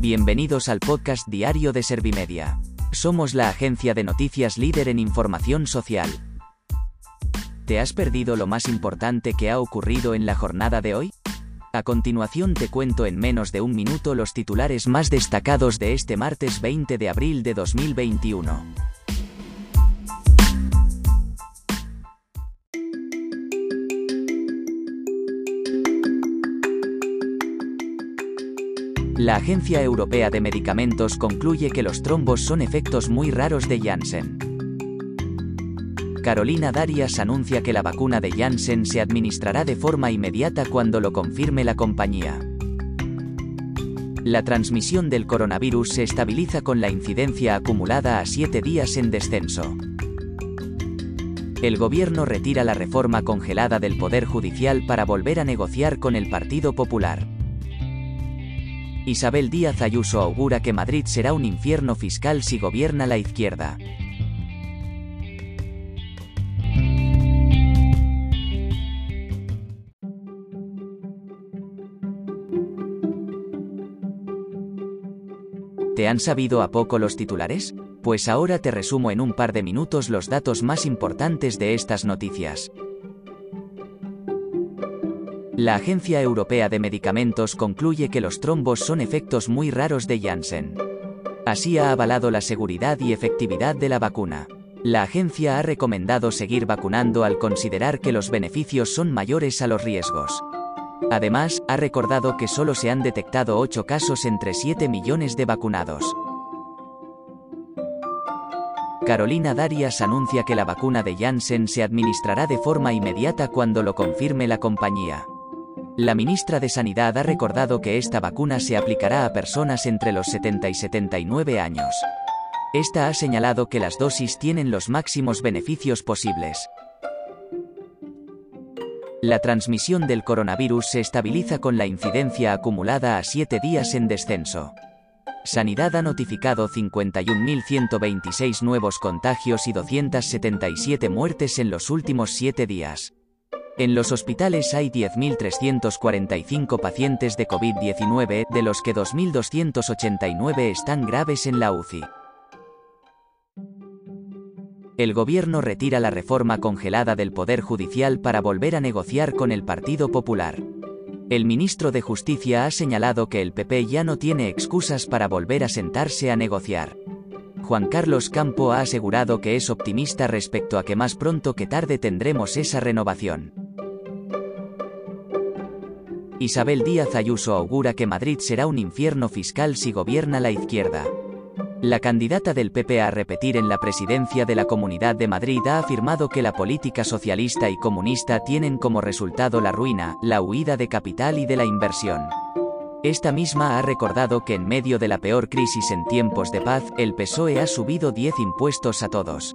Bienvenidos al podcast diario de Servimedia. Somos la agencia de noticias líder en información social. ¿Te has perdido lo más importante que ha ocurrido en la jornada de hoy? A continuación te cuento en menos de un minuto los titulares más destacados de este martes 20 de abril de 2021. La Agencia Europea de Medicamentos concluye que los trombos son efectos muy raros de Janssen. Carolina Darias anuncia que la vacuna de Janssen se administrará de forma inmediata cuando lo confirme la compañía. La transmisión del coronavirus se estabiliza con la incidencia acumulada a siete días en descenso. El gobierno retira la reforma congelada del Poder Judicial para volver a negociar con el Partido Popular. Isabel Díaz Ayuso augura que Madrid será un infierno fiscal si gobierna la izquierda. ¿Te han sabido a poco los titulares? Pues ahora te resumo en un par de minutos los datos más importantes de estas noticias. La Agencia Europea de Medicamentos concluye que los trombos son efectos muy raros de Janssen. Así ha avalado la seguridad y efectividad de la vacuna. La agencia ha recomendado seguir vacunando al considerar que los beneficios son mayores a los riesgos. Además, ha recordado que solo se han detectado 8 casos entre 7 millones de vacunados. Carolina Darias anuncia que la vacuna de Janssen se administrará de forma inmediata cuando lo confirme la compañía. La ministra de Sanidad ha recordado que esta vacuna se aplicará a personas entre los 70 y 79 años. Esta ha señalado que las dosis tienen los máximos beneficios posibles. La transmisión del coronavirus se estabiliza con la incidencia acumulada a 7 días en descenso. Sanidad ha notificado 51.126 nuevos contagios y 277 muertes en los últimos 7 días. En los hospitales hay 10.345 pacientes de COVID-19, de los que 2.289 están graves en la UCI. El gobierno retira la reforma congelada del Poder Judicial para volver a negociar con el Partido Popular. El ministro de Justicia ha señalado que el PP ya no tiene excusas para volver a sentarse a negociar. Juan Carlos Campo ha asegurado que es optimista respecto a que más pronto que tarde tendremos esa renovación. Isabel Díaz Ayuso augura que Madrid será un infierno fiscal si gobierna la izquierda. La candidata del PP a repetir en la presidencia de la Comunidad de Madrid ha afirmado que la política socialista y comunista tienen como resultado la ruina, la huida de capital y de la inversión. Esta misma ha recordado que en medio de la peor crisis en tiempos de paz, el PSOE ha subido 10 impuestos a todos.